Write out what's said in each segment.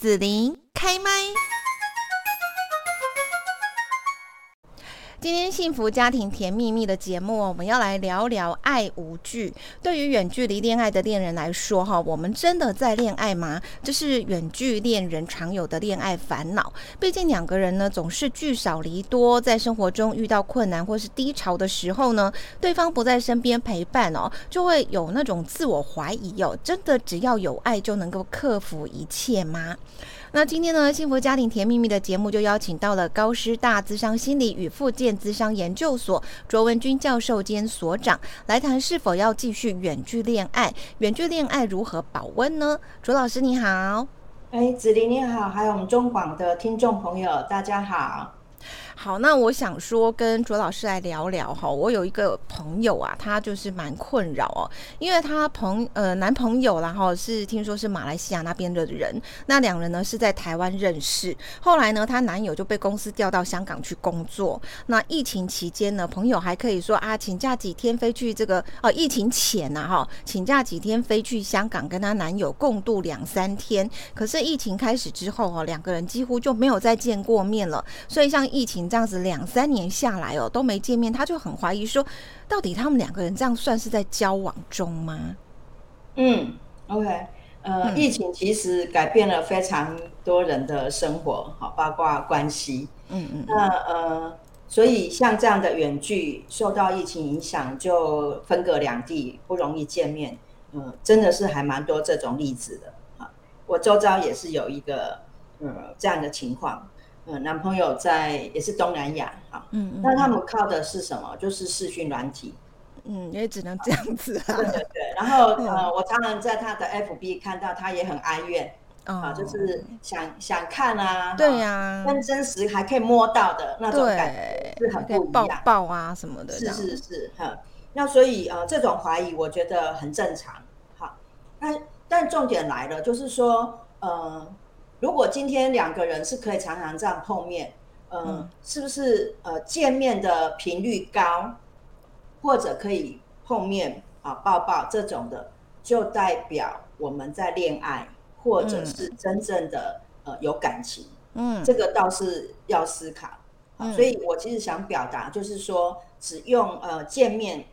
子琳开麦。今天幸福家庭甜蜜蜜的节目，我们要来聊聊爱无惧。对于远距离恋爱的恋人来说，哈，我们真的在恋爱吗？这是远距恋人常有的恋爱烦恼。毕竟两个人呢，总是聚少离多，在生活中遇到困难或是低潮的时候呢，对方不在身边陪伴哦，就会有那种自我怀疑哦。真的只要有爱就能够克服一切吗？那今天呢，幸福家庭甜蜜蜜的节目就邀请到了高师大资商心理与复健资商研究所卓文君教授兼所长来谈是否要继续远距恋爱，远距恋爱如何保温呢？卓老师你好，哎，子琳你好，还有我们中广的听众朋友大家好。好，那我想说跟卓老师来聊聊哈。我有一个朋友啊，他就是蛮困扰哦，因为他朋呃男朋友然后是听说是马来西亚那边的人，那两人呢是在台湾认识，后来呢，她男友就被公司调到香港去工作。那疫情期间呢，朋友还可以说啊，请假几天飞去这个哦，疫情前呐哈，请假几天飞去香港跟她男友共度两三天。可是疫情开始之后哦，两个人几乎就没有再见过面了。所以像疫情。这样子两三年下来哦，都没见面，他就很怀疑说，到底他们两个人这样算是在交往中吗？嗯，OK，呃，嗯、疫情其实改变了非常多人的生活，好，包括关系，嗯嗯，那呃，所以像这样的远距受到疫情影响，就分隔两地，不容易见面，嗯、呃，真的是还蛮多这种例子的，哈，我周遭也是有一个，呃，这样的情况。男朋友在也是东南亚啊，嗯，嗯，那他们靠的是什么？就是视讯软体，嗯，也只能这样子啊。对对对，然后呃，我常常在他的 FB 看到他也很哀怨，啊，就是想想看啊，对呀，跟真实还可以摸到的那种感觉是很不一样，抱抱啊什么的，是是是哈。那所以呃，这种怀疑我觉得很正常，好，那但重点来了，就是说呃。如果今天两个人是可以常常这样碰面，呃、嗯，是不是呃见面的频率高，或者可以碰面啊抱抱这种的，就代表我们在恋爱，或者是真正的、嗯、呃有感情，嗯，这个倒是要思考。嗯、所以我其实想表达就是说，只用呃见面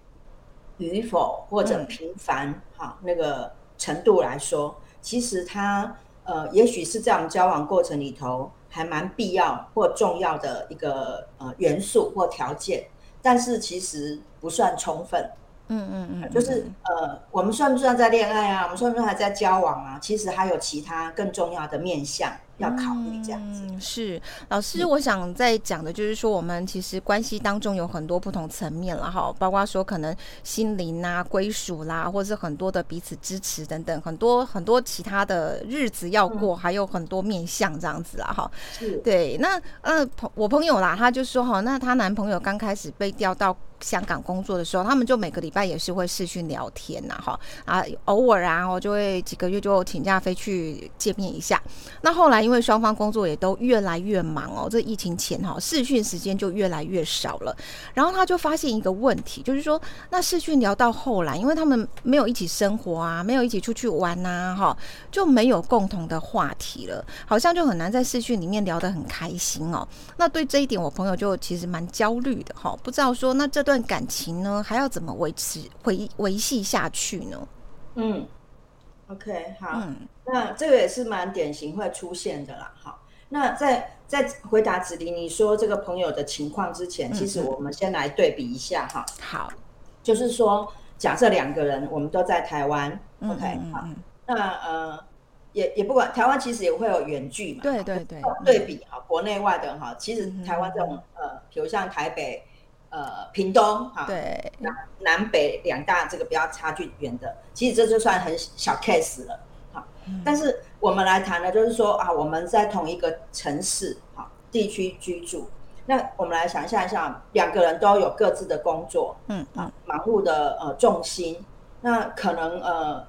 与否或者频繁哈、嗯、那个程度来说，其实它。呃，也许是这样交往过程里头还蛮必要或重要的一个呃元素或条件，但是其实不算充分。嗯嗯嗯，就是呃，我们算不算在恋爱啊？我们算不算还在交往啊？其实还有其他更重要的面向。要考虑这样子。嗯，是老师，我想在讲的就是说，我们其实关系当中有很多不同层面了哈，包括说可能心灵啊、归属啦，或者是很多的彼此支持等等，很多很多其他的日子要过，还有很多面向这样子啦哈。是，对，那呃朋我朋友啦，他就说哈，那她男朋友刚开始被调到香港工作的时候，他们就每个礼拜也是会视讯聊天呐哈啊，偶尔啊，我就会几个月就请假飞去见面一下。那后来。因为双方工作也都越来越忙哦，这疫情前哈视讯时间就越来越少了。然后他就发现一个问题，就是说那视讯聊到后来，因为他们没有一起生活啊，没有一起出去玩呐，哈，就没有共同的话题了，好像就很难在视讯里面聊得很开心哦。那对这一点，我朋友就其实蛮焦虑的哈，不知道说那这段感情呢还要怎么维持维维系下去呢？嗯。OK，好，嗯、那这个也是蛮典型会出现的啦。好，那在在回答子琳你说这个朋友的情况之前，嗯、其实我们先来对比一下哈。好，就是说，假设两个人我们都在台湾、嗯、，OK，好，嗯、那呃，也也不管台湾其实也会有远距嘛，对对对，对比哈，国内外的哈，其实台湾这种、嗯、呃，比如像台北。呃，屏东哈，对，南南北两大这个比较差距远的，其实这就算很小 case 了，哈，嗯、但是我们来谈的，就是说啊，我们在同一个城市哈地区居住，那我们来想象一下，两个人都有各自的工作，嗯啊，忙碌的呃重心，那可能呃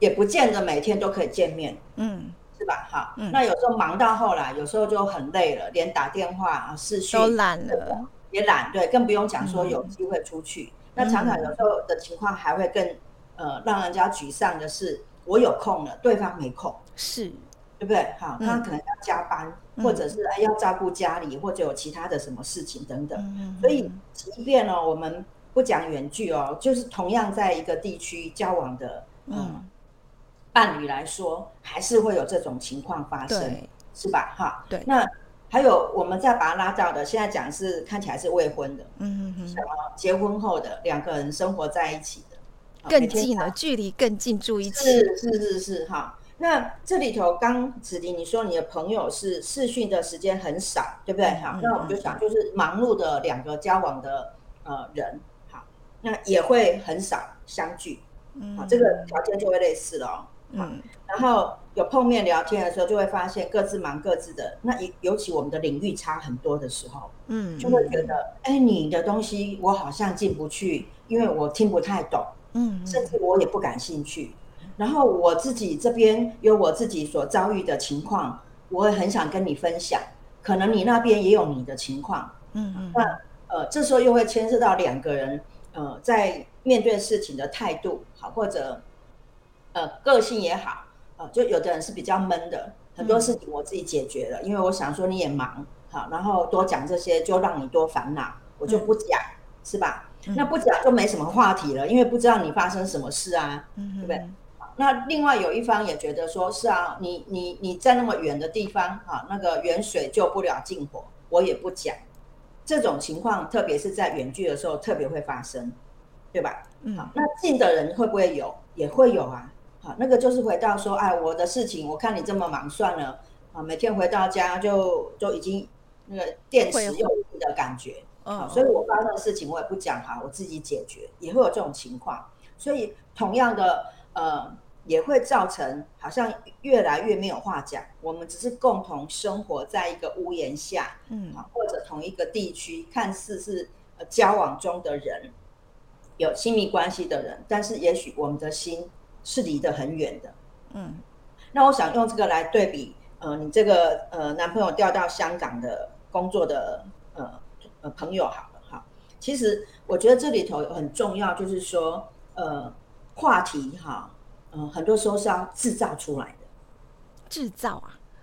也不见得每天都可以见面，嗯，是吧？哈，嗯、那有时候忙到后来，有时候就很累了，连打电话啊视讯都懒了。也懒，对，更不用讲说有机会出去。嗯、那常常有时候的情况还会更，呃，让人家沮丧的是，我有空了，对方没空。是，对不对？好，他可能要加班，嗯、或者是哎要照顾家里，或者有其他的什么事情等等。嗯、所以，即便呢、哦，我们不讲远距哦，就是同样在一个地区交往的嗯，嗯伴侣来说，还是会有这种情况发生，是吧？哈，对。那还有，我们再把它拉到的，现在讲是看起来是未婚的，嗯嗯嗯，什么结婚后的两个人生活在一起的，更近了，距离更近，住一起，是是是是哈。那这里头刚子琳你说你的朋友是视讯的时间很少，对不对？好，那我们就想，就是忙碌的两个交往的呃人，好，那也会很少相聚，嗯，好，这个条件就会类似了，哦，嗯，然后有碰面聊天的时候，就会发现各自忙各自的。那尤尤其我们的领域差很多的时候，嗯，就会觉得，哎，你的东西我好像进不去，因为我听不太懂，嗯，甚至我也不感兴趣。然后我自己这边有我自己所遭遇的情况，我也很想跟你分享。可能你那边也有你的情况，嗯嗯。那呃，这时候又会牵涉到两个人呃，在面对事情的态度好，或者呃个性也好，呃，就有的人是比较闷的，很多事情我自己解决了，嗯、因为我想说你也忙好，然后多讲这些就让你多烦恼，我就不讲，嗯、是吧？嗯、那不讲就没什么话题了，因为不知道你发生什么事啊，嗯、对不对？那另外有一方也觉得说，是啊，你你你在那么远的地方啊，那个远水救不了近火，我也不讲。这种情况，特别是在远距的时候，特别会发生，对吧？嗯。好，那近的人会不会有？也会有啊。好，那个就是回到说，哎，我的事情，我看你这么忙，算了啊，每天回到家就就已经那个电池用尽的感觉。嗯。所以我发生的事情我也不讲哈，我自己解决，也会有这种情况。所以同样的，呃。也会造成好像越来越没有话讲。我们只是共同生活在一个屋檐下，嗯，或者同一个地区，看似是交往中的人，有亲密关系的人，但是也许我们的心是离得很远的，嗯。那我想用这个来对比，呃，你这个呃男朋友调到香港的工作的呃呃朋友好了哈。其实我觉得这里头很重要，就是说呃话题哈。嗯，很多时候是要制造出来的，制造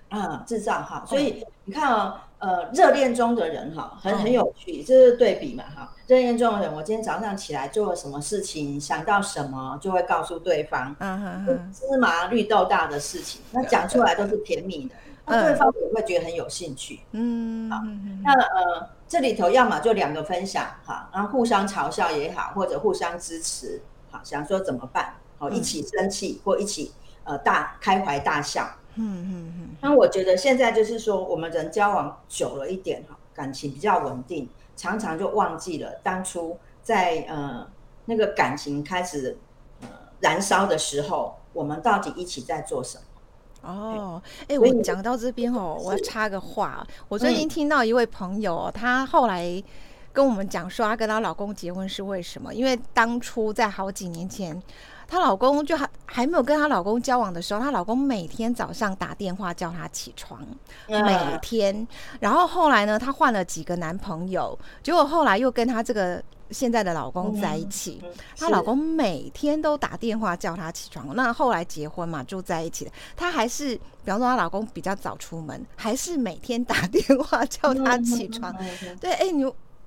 啊，啊，制造哈，所以你看哦，呃，热恋中的人哈，很很有趣，这是对比嘛哈。热恋中的人，我今天早上起来做了什么事情，想到什么就会告诉对方，嗯嗯，芝麻绿豆大的事情，那讲出来都是甜蜜的，那对方也会觉得很有兴趣，嗯，好，那呃，这里头要么就两个分享哈，然后互相嘲笑也好，或者互相支持，好，想说怎么办？好一起生气或一起呃大开怀大笑，嗯嗯嗯。那我觉得现在就是说，我们人交往久了一点哈，感情比较稳定，常常就忘记了当初在呃那个感情开始呃燃烧的时候，我们到底一起在做什么？哦，哎、欸，我讲到这边哦，我要插个话，我最近听到一位朋友，她后来跟我们讲说，她跟她老公结婚是为什么？因为当初在好几年前。她老公就还还没有跟她老公交往的时候，她老公每天早上打电话叫她起床，每天。然后后来呢，她换了几个男朋友，结果后来又跟她这个现在的老公在一起。她老公每天都打电话叫她起床。那后来结婚嘛，住在一起的，她还是，比方说她老公比较早出门，还是每天打电话叫她起床。对，哎，你。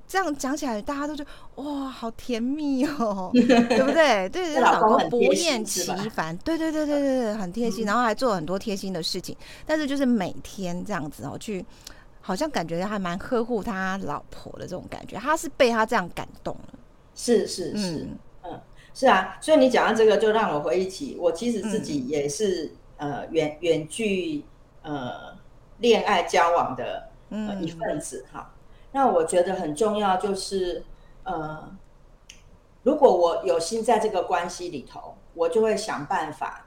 这样讲起来，大家都觉得哇，好甜蜜哦，对不对？对对，老公不厌其烦，对对对对对，很贴心，然后还做很多贴心的事情。但是就是每天这样子哦，去好像感觉还蛮呵护他老婆的这种感觉，他是被他这样感动了。是是是，嗯，是啊。所以你讲到这个，就让我回忆起我其实自己也是呃远远距呃恋爱交往的呃一份子哈。那我觉得很重要，就是，呃，如果我有心在这个关系里头，我就会想办法，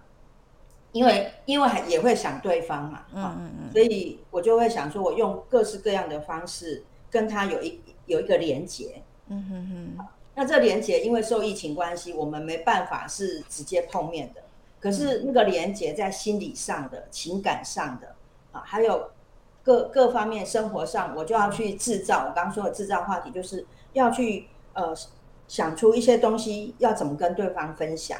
因为因为也会想对方嘛，嗯嗯嗯，所以我就会想说，我用各式各样的方式跟他有一有一个连接，嗯哼哼。那这连接，因为受疫情关系，我们没办法是直接碰面的，可是那个连接在心理上的、情感上的啊，还有。各各方面生活上，我就要去制造。我刚刚说的制造话题，就是要去呃想出一些东西，要怎么跟对方分享。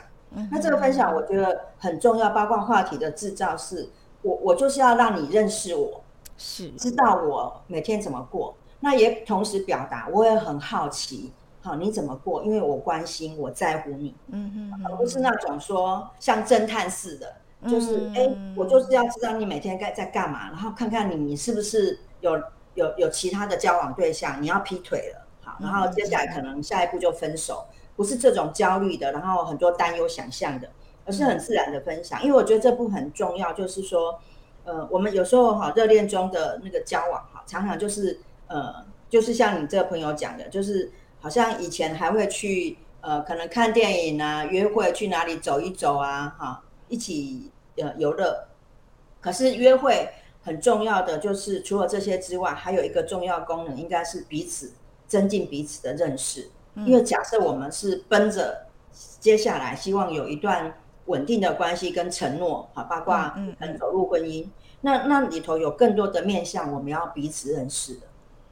那这个分享我觉得很重要，包括话题的制造是我我就是要让你认识我，是知道我每天怎么过，那也同时表达我也很好奇，好你怎么过，因为我关心我在乎你，嗯嗯，而不是那种说像侦探似的，就是哎、嗯，我就是要知道你每天该在干嘛，然后看看你你是不是有有有其他的交往对象，你要劈腿了，好，然后接下来可能下一步就分手，不是这种焦虑的，然后很多担忧想象的。而是很自然的分享，因为我觉得这部很重要，就是说，呃，我们有时候哈热恋中的那个交往哈，常常就是呃，就是像你这个朋友讲的，就是好像以前还会去呃，可能看电影啊，约会去哪里走一走啊，哈，一起呃游乐。可是约会很重要的就是除了这些之外，还有一个重要功能，应该是彼此增进彼此的认识。因为假设我们是奔着接下来希望有一段。稳定的关系跟承诺，好，包括嗯走入婚姻，嗯嗯、那那里头有更多的面向，我们要彼此认识的，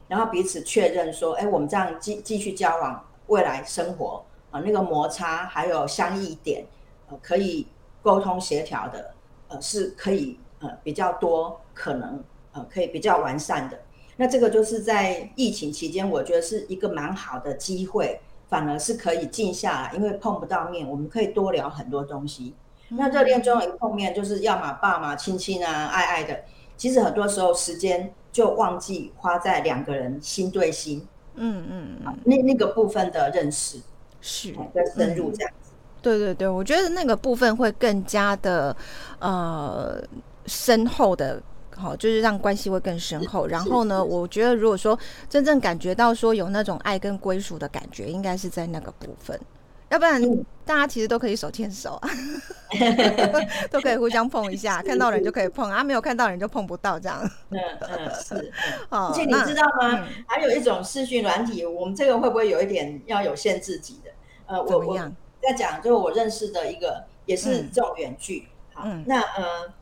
然后彼此确认说，哎，我们这样继继续交往，未来生活啊，那个摩擦还有相异点，呃，可以沟通协调的，呃，是可以呃比较多可能呃可以比较完善的。那这个就是在疫情期间，我觉得是一个蛮好的机会。反而是可以静下来，因为碰不到面，我们可以多聊很多东西。嗯、那热恋中一碰面，就是要么爸妈亲亲啊，爱爱的。其实很多时候时间就忘记花在两个人心对心，嗯嗯嗯，那那个部分的认识是更深入这样子、嗯。对对对，我觉得那个部分会更加的呃深厚的。好，就是让关系会更深厚。然后呢，我觉得如果说真正感觉到说有那种爱跟归属的感觉，应该是在那个部分。要不然大家其实都可以手牵手啊，都可以互相碰一下，看到人就可以碰啊，没有看到人就碰不到这样。嗯嗯是。而且你知道吗？还有一种视讯软体，我们这个会不会有一点要有限制级的？呃，我我在讲，就是我认识的一个也是这种远距。好，那呃。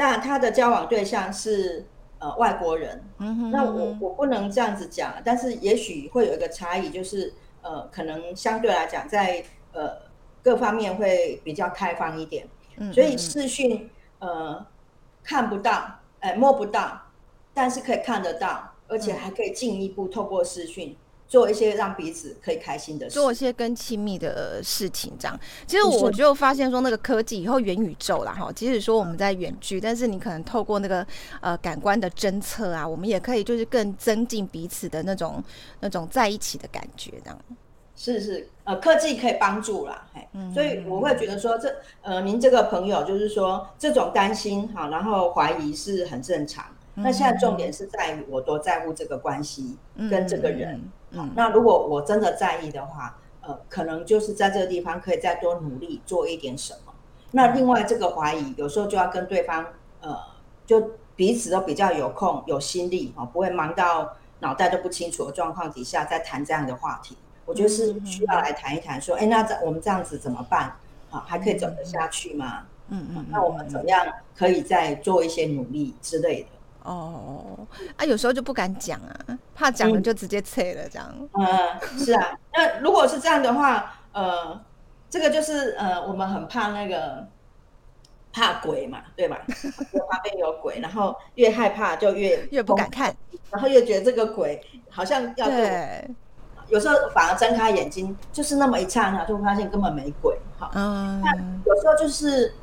但他的交往对象是呃外国人，嗯哼，那我我不能这样子讲，但是也许会有一个差异，就是呃可能相对来讲在呃各方面会比较开放一点，嗯，所以视讯呃看不到，哎摸不到，但是可以看得到，而且还可以进一步透过视讯。做一些让彼此可以开心的事，做一些更亲密的事情，这样。其实我就发现说，那个科技以后元宇宙啦，哈，即使说我们在远距，但是你可能透过那个呃感官的侦测啊，我们也可以就是更增进彼此的那种那种在一起的感觉，这样。是是，呃，科技可以帮助啦，嘿，所以我会觉得说，这呃，您这个朋友就是说这种担心哈，然后怀疑是很正常。那现在重点是在于我多在乎这个关系跟这个人。嗯，那如果我真的在意的话，呃，可能就是在这个地方可以再多努力做一点什么。那另外这个怀疑，有时候就要跟对方，呃，就彼此都比较有空、有心力啊，不会忙到脑袋都不清楚的状况底下再谈这样的话题。我觉得是需要来谈一谈，说，哎，那这我们这样子怎么办？啊，还可以走得下去吗？嗯嗯，那我们怎么样可以再做一些努力之类的？哦，啊，有时候就不敢讲啊，怕讲了就直接撤了这样。嗯，嗯，是啊。那如果是这样的话，呃，这个就是呃，我们很怕那个怕鬼嘛，对吧？怕边有鬼，然后越害怕就越越不敢看，然后越觉得这个鬼好像要对。有时候反而睁开眼睛，就是那么一刹那，就会发现根本没鬼。哈，嗯，那有时候就是。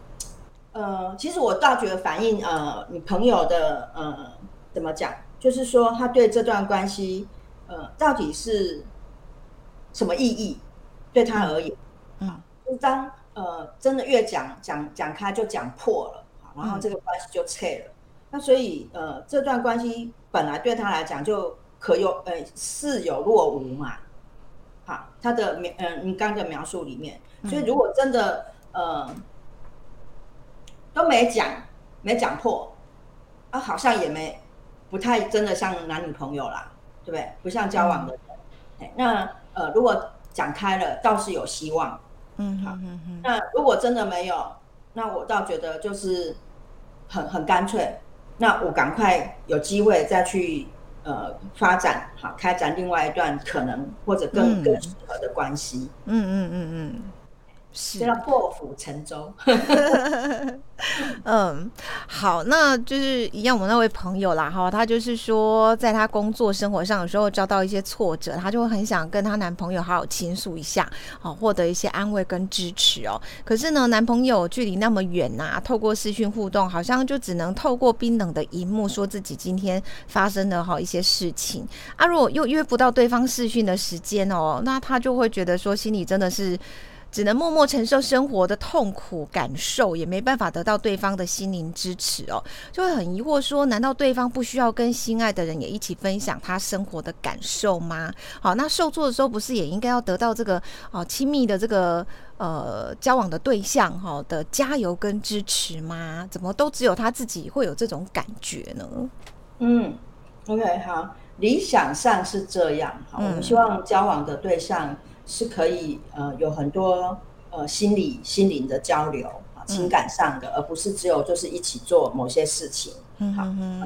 呃，其实我倒觉得反映呃，你朋友的呃，怎么讲？就是说他对这段关系，呃，到底是什么意义？对他而言，嗯，就当呃真的越讲讲讲开就讲破了，然后这个关系就脆了。嗯、那所以呃，这段关系本来对他来讲就可有呃似有若无嘛。好，他的描嗯、呃，你刚刚的描述里面，所以如果真的呃。都没讲，没讲破，啊，好像也没不太真的像男女朋友啦，对不对？不像交往的人。嗯、那呃，如果讲开了，倒是有希望。嗯，好。嗯嗯。那如果真的没有，那我倒觉得就是很很干脆。那我赶快有机会再去呃发展，好，开展另外一段可能或者更、嗯、更适合的关系。嗯嗯嗯嗯。是要破釜沉舟。嗯，好，那就是一样，我们那位朋友啦，哈，她就是说，在她工作生活上的时候遭到一些挫折，她就会很想跟她男朋友好好倾诉一下，好，获得一些安慰跟支持哦。可是呢，男朋友距离那么远呐、啊，透过视讯互动，好像就只能透过冰冷的荧幕说自己今天发生的好一些事情啊。如果又约不到对方视讯的时间哦，那她就会觉得说，心里真的是。只能默默承受生活的痛苦感受，也没办法得到对方的心灵支持哦，就会很疑惑说：难道对方不需要跟心爱的人也一起分享他生活的感受吗？好，那受挫的时候不是也应该要得到这个哦亲密的这个呃交往的对象哈的加油跟支持吗？怎么都只有他自己会有这种感觉呢？嗯，OK，好，理想上是这样，好，我们希望交往的对象。是可以呃有很多呃心理心灵的交流啊，情感上的，嗯、而不是只有就是一起做某些事情，嗯好，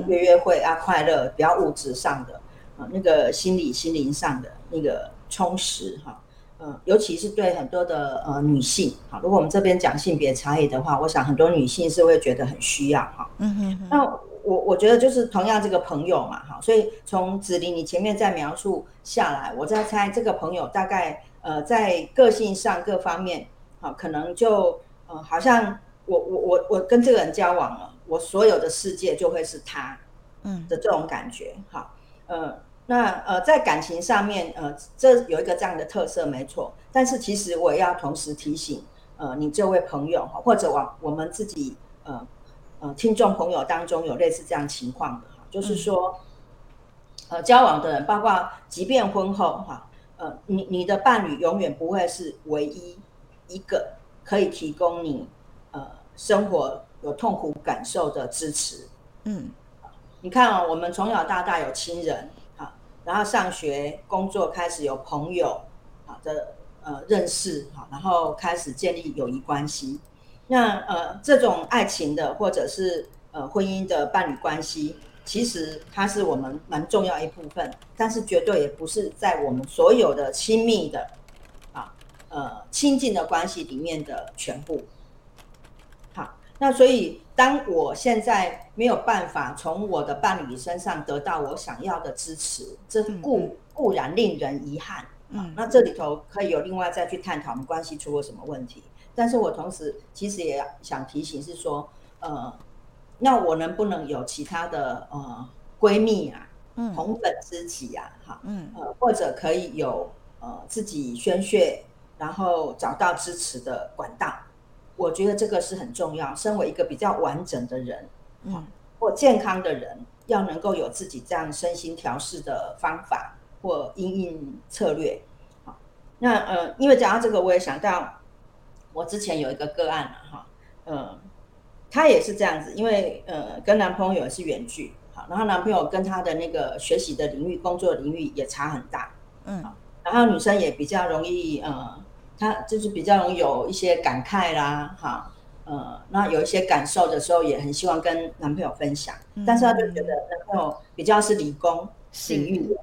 约约会啊，快乐，比较物质上的啊，那个心理心灵上的那个充实哈，嗯、呃，尤其是对很多的呃女性，好，如果我们这边讲性别差异的话，我想很多女性是会觉得很需要哈，嗯哼哼，那。我我觉得就是同样这个朋友嘛，哈，所以从子琳你前面在描述下来，我在猜这个朋友大概呃在个性上各方面，好，可能就呃好像我我我我跟这个人交往了，我所有的世界就会是他，嗯的这种感觉，好，呃那呃在感情上面呃这有一个这样的特色没错，但是其实我也要同时提醒呃你这位朋友或者我我们自己呃。呃，听众朋友当中有类似这样情况的哈，就是说，呃，交往的人，包括即便婚后哈，呃，你你的伴侣永远不会是唯一一个可以提供你呃生活有痛苦感受的支持。嗯，你看啊，我们从小到大有亲人啊，然后上学、工作开始有朋友好的呃认识啊，然后开始建立友谊关系。那呃，这种爱情的或者是呃婚姻的伴侣关系，其实它是我们蛮重要一部分，但是绝对也不是在我们所有的亲密的啊呃亲近的关系里面的全部。好，那所以当我现在没有办法从我的伴侣身上得到我想要的支持，这固固然令人遗憾。嗯，那这里头可以有另外再去探讨我们关系出了什么问题。但是我同时其实也想提醒是说，呃，那我能不能有其他的呃闺蜜啊，嗯，红粉知己啊，哈，嗯，呃，或者可以有呃自己宣泄，然后找到支持的管道，我觉得这个是很重要。身为一个比较完整的人，嗯，或健康的人，要能够有自己这样身心调试的方法或应应策略。好，那呃，因为讲到这个，我也想到。我之前有一个个案了哈，嗯，她也是这样子，因为呃跟男朋友也是远距，好，然后男朋友跟她的那个学习的领域、工作领域也差很大，嗯，然后女生也比较容易，呃，她就是比较容易有一些感慨啦，哈，呃，那有一些感受的时候也很希望跟男朋友分享，嗯，但是她就觉得男朋友比较是理工领域。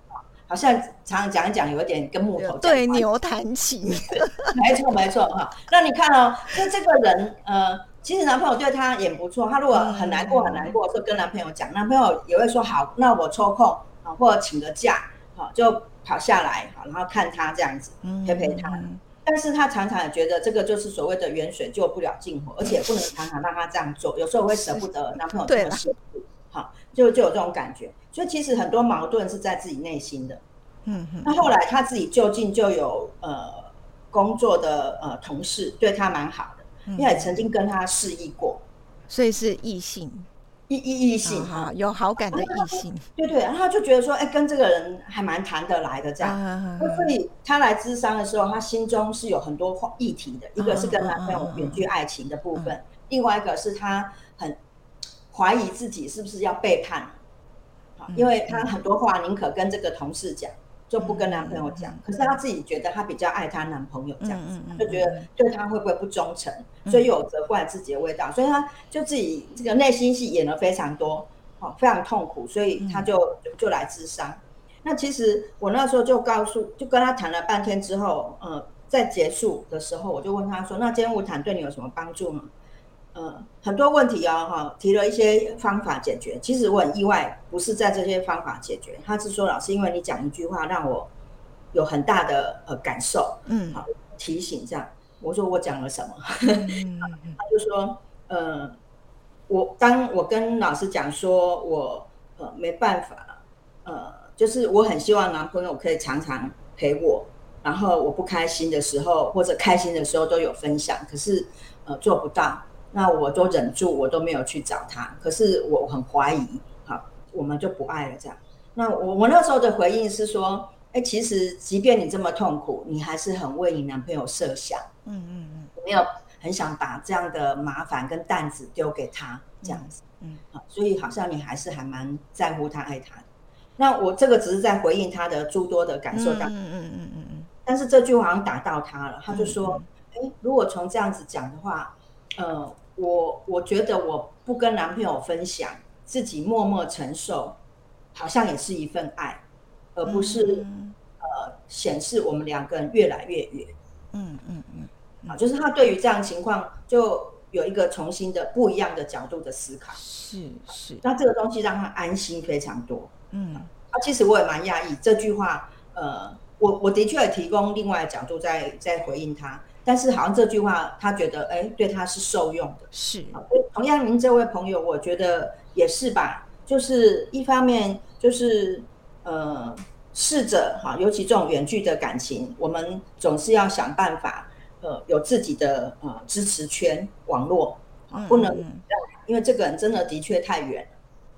好像常常讲一讲，有一点跟木头讲对牛弹琴。没错没错哈。那你看哦，那这个人呃，其实男朋友对她也不错。她如果很难过很难过，就跟男朋友讲，男朋友也会说好，那我抽空啊，或者请个假，好就跑下来，好然后看她这样子，陪陪她。但是她常常也觉得这个就是所谓的远水救不了近火，而且不能常常让她这样做，有时候会舍不得男朋友这么辛苦。好，就就有这种感觉，所以其实很多矛盾是在自己内心的。嗯哼。那后来她自己就近就有呃工作的呃同事对她蛮好的，因为也曾经跟他示意过，所以是异性，异异异性。哈，有好感的异性。对对，然后他就觉得说，哎，跟这个人还蛮谈得来的这样。那所以他来咨商的时候，他心中是有很多议题的，一个是跟男朋友远距爱情的部分，另外一个是他很。怀疑自己是不是要背叛，因为他很多话宁可跟这个同事讲，就不跟男朋友讲。可是她自己觉得她比较爱她男朋友这样子，就觉得对他会不会不忠诚，所以有责怪自己的味道，所以她就自己这个内心戏演了非常多，非常痛苦，所以她就就来咨商。那其实我那时候就告诉，就跟他谈了半天之后，呃，在结束的时候，我就问他说：“那今天晤谈对你有什么帮助吗？”呃，很多问题哦，哈，提了一些方法解决。其实我很意外，不是在这些方法解决，他是说老师，因为你讲一句话让我有很大的呃感受，嗯，好提醒这样。我说我讲了什么？嗯、他就说，呃，我当我跟老师讲说我呃没办法，呃，就是我很希望男朋友可以常常陪我，然后我不开心的时候或者开心的时候都有分享，可是呃做不到。那我都忍住，我都没有去找他。可是我很怀疑，好，我们就不爱了这样。那我我那时候的回应是说，哎，其实即便你这么痛苦，你还是很为你男朋友设想，嗯嗯嗯，没有很想把这样的麻烦跟担子丢给他这样子，嗯，好，所以好像你还是还蛮在乎他、爱他的。那我这个只是在回应他的诸多的感受当，嗯嗯嗯嗯嗯。但是这句话好像打到他了，他就说，哎，如果从这样子讲的话，呃。我我觉得我不跟男朋友分享，自己默默承受，好像也是一份爱，而不是、嗯、呃显示我们两个人越来越远。嗯嗯嗯，啊，就是他对于这样情况就有一个重新的不一样的角度的思考。是是，那这个东西让他安心非常多。嗯，啊，其实我也蛮讶异这句话，呃，我我的确也提供另外的角度在在回应他。但是好像这句话，他觉得哎，对他是受用的。是，同样您这位朋友，我觉得也是吧。就是一方面就是呃，试着哈，尤其这种远距的感情，我们总是要想办法呃，有自己的呃支持圈网络，不能让，因为这个人真的的确太远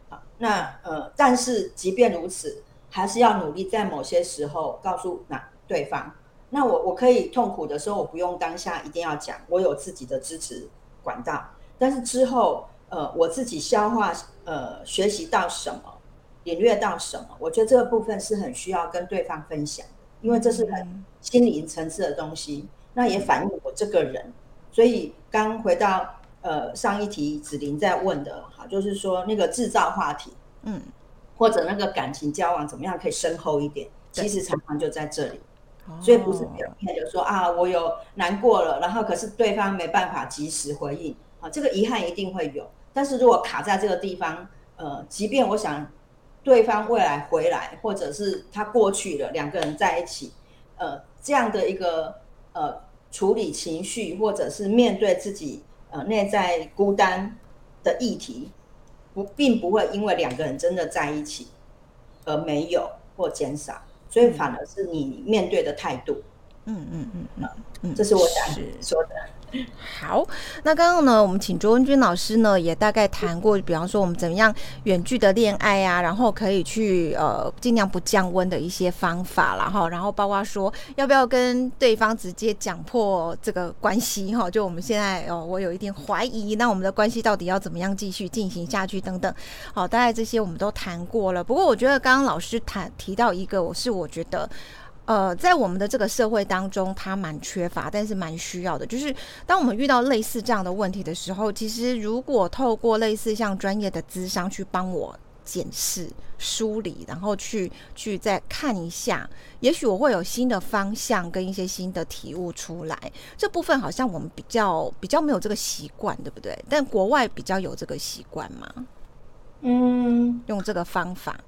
了。那呃，但是即便如此，还是要努力在某些时候告诉那对方。那我我可以痛苦的时候，我不用当下一定要讲，我有自己的支持管道。但是之后，呃，我自己消化，呃，学习到什么，领略到什么，我觉得这个部分是很需要跟对方分享，因为这是很心灵层次的东西。那也反映我这个人。所以刚回到呃上一题子琳在问的哈，就是说那个制造话题，嗯，或者那个感情交往怎么样可以深厚一点，其实常常就在这里。所以不是表面就说啊，我有难过了，然后可是对方没办法及时回应啊，这个遗憾一定会有。但是如果卡在这个地方，呃，即便我想对方未来回来，或者是他过去了，两个人在一起，呃，这样的一个呃处理情绪，或者是面对自己呃内在孤单的议题，不并不会因为两个人真的在一起而没有或减少。所以反而是你面对的态度，嗯嗯嗯嗯嗯，这是我想说的。好，那刚刚呢，我们请卓文君老师呢，也大概谈过，比方说我们怎么样远距的恋爱啊，然后可以去呃尽量不降温的一些方法啦哈，然后包括说要不要跟对方直接讲破这个关系哈，就我们现在哦，我有一点怀疑，那我们的关系到底要怎么样继续进行下去等等，好，大概这些我们都谈过了。不过我觉得刚刚老师谈提到一个，我是我觉得。呃，在我们的这个社会当中，它蛮缺乏，但是蛮需要的。就是当我们遇到类似这样的问题的时候，其实如果透过类似像专业的咨商去帮我检视、梳理，然后去去再看一下，也许我会有新的方向跟一些新的体悟出来。这部分好像我们比较比较没有这个习惯，对不对？但国外比较有这个习惯嘛？嗯，用这个方法。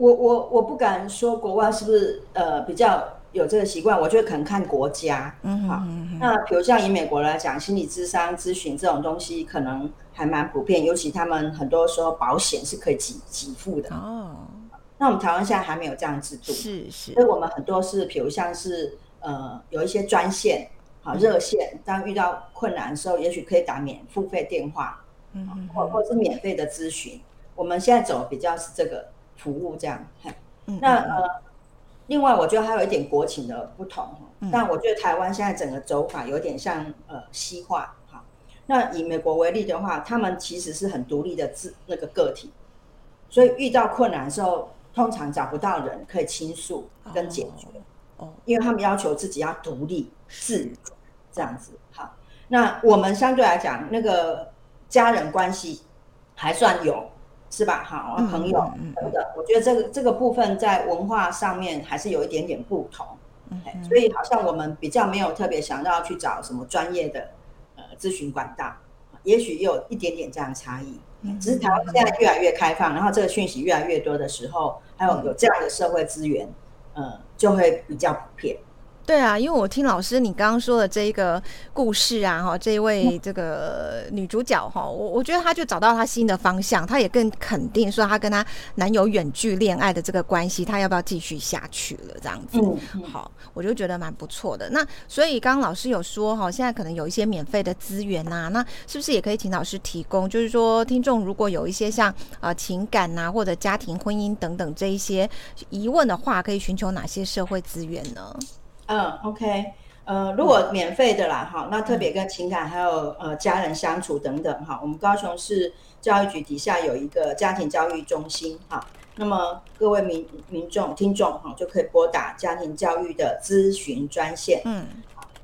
我我我不敢说国外是不是呃比较有这个习惯，我觉得可能看国家，嗯好，那比如像以美国来讲，心理咨商咨询这种东西可能还蛮普遍，尤其他们很多时候保险是可以给给付的哦。那我们台湾现在还没有这样制度，是是，所以我们很多是比如像是呃有一些专线，好热线，当遇到困难的时候，也许可以打免付费电话，嗯，或或是免费的咨询。我们现在走比较是这个。服务这样，那呃，另外我觉得还有一点国情的不同，嗯、但我觉得台湾现在整个走法有点像呃西化哈。那以美国为例的话，他们其实是很独立的自那个个体，所以遇到困难的时候，通常找不到人可以倾诉跟解决哦，哦，因为他们要求自己要独立自主这样子。好，那我们相对来讲，那个家人关系还算有。是吧？好，朋友等等，我觉得这个这个部分在文化上面还是有一点点不同。嗯嗯，所以好像我们比较没有特别想要去找什么专业的呃咨询管道，也许也有一点点这样的差异。只是台湾现在越来越开放，然后这个讯息越来越多的时候，还有有这样的社会资源，呃，就会比较普遍。对啊，因为我听老师你刚刚说的这一个故事啊，哈，这一位这个女主角哈，我我觉得她就找到她新的方向，她也更肯定说她跟她男友远距恋爱的这个关系，她要不要继续下去了这样子。嗯，好，我就觉得蛮不错的。那所以刚刚老师有说哈，现在可能有一些免费的资源呐，那是不是也可以请老师提供？就是说听众如果有一些像呃情感呐或者家庭婚姻等等这一些疑问的话，可以寻求哪些社会资源呢？嗯，OK，呃，如果免费的啦，哈，那特别跟情感还有呃家人相处等等，哈，我们高雄市教育局底下有一个家庭教育中心，哈，那么各位民民众听众哈就可以拨打家庭教育的咨询专线，嗯，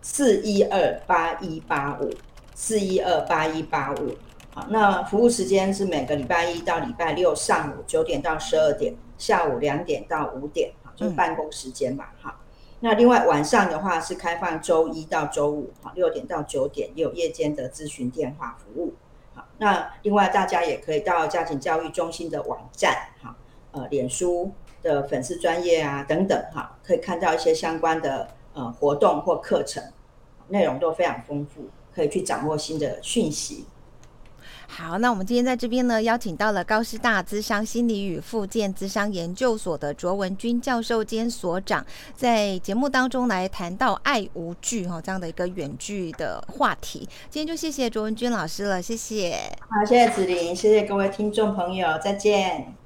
四一二八一八五，四一二八一八五，好，那服务时间是每个礼拜一到礼拜六上午九点到十二点，下午两点到五点，哈，就是办公时间吧，哈。那另外晚上的话是开放周一到周五，哈，六点到九点有夜间的咨询电话服务，好，那另外大家也可以到家庭教育中心的网站，哈，呃，脸书的粉丝专业啊等等，哈，可以看到一些相关的呃活动或课程，内容都非常丰富，可以去掌握新的讯息。好，那我们今天在这边呢，邀请到了高师大资商心理与复健资商研究所的卓文君教授兼所长，在节目当中来谈到爱无惧哈这样的一个远距的话题。今天就谢谢卓文君老师了，谢谢。好，谢谢子琳，谢谢各位听众朋友，再见。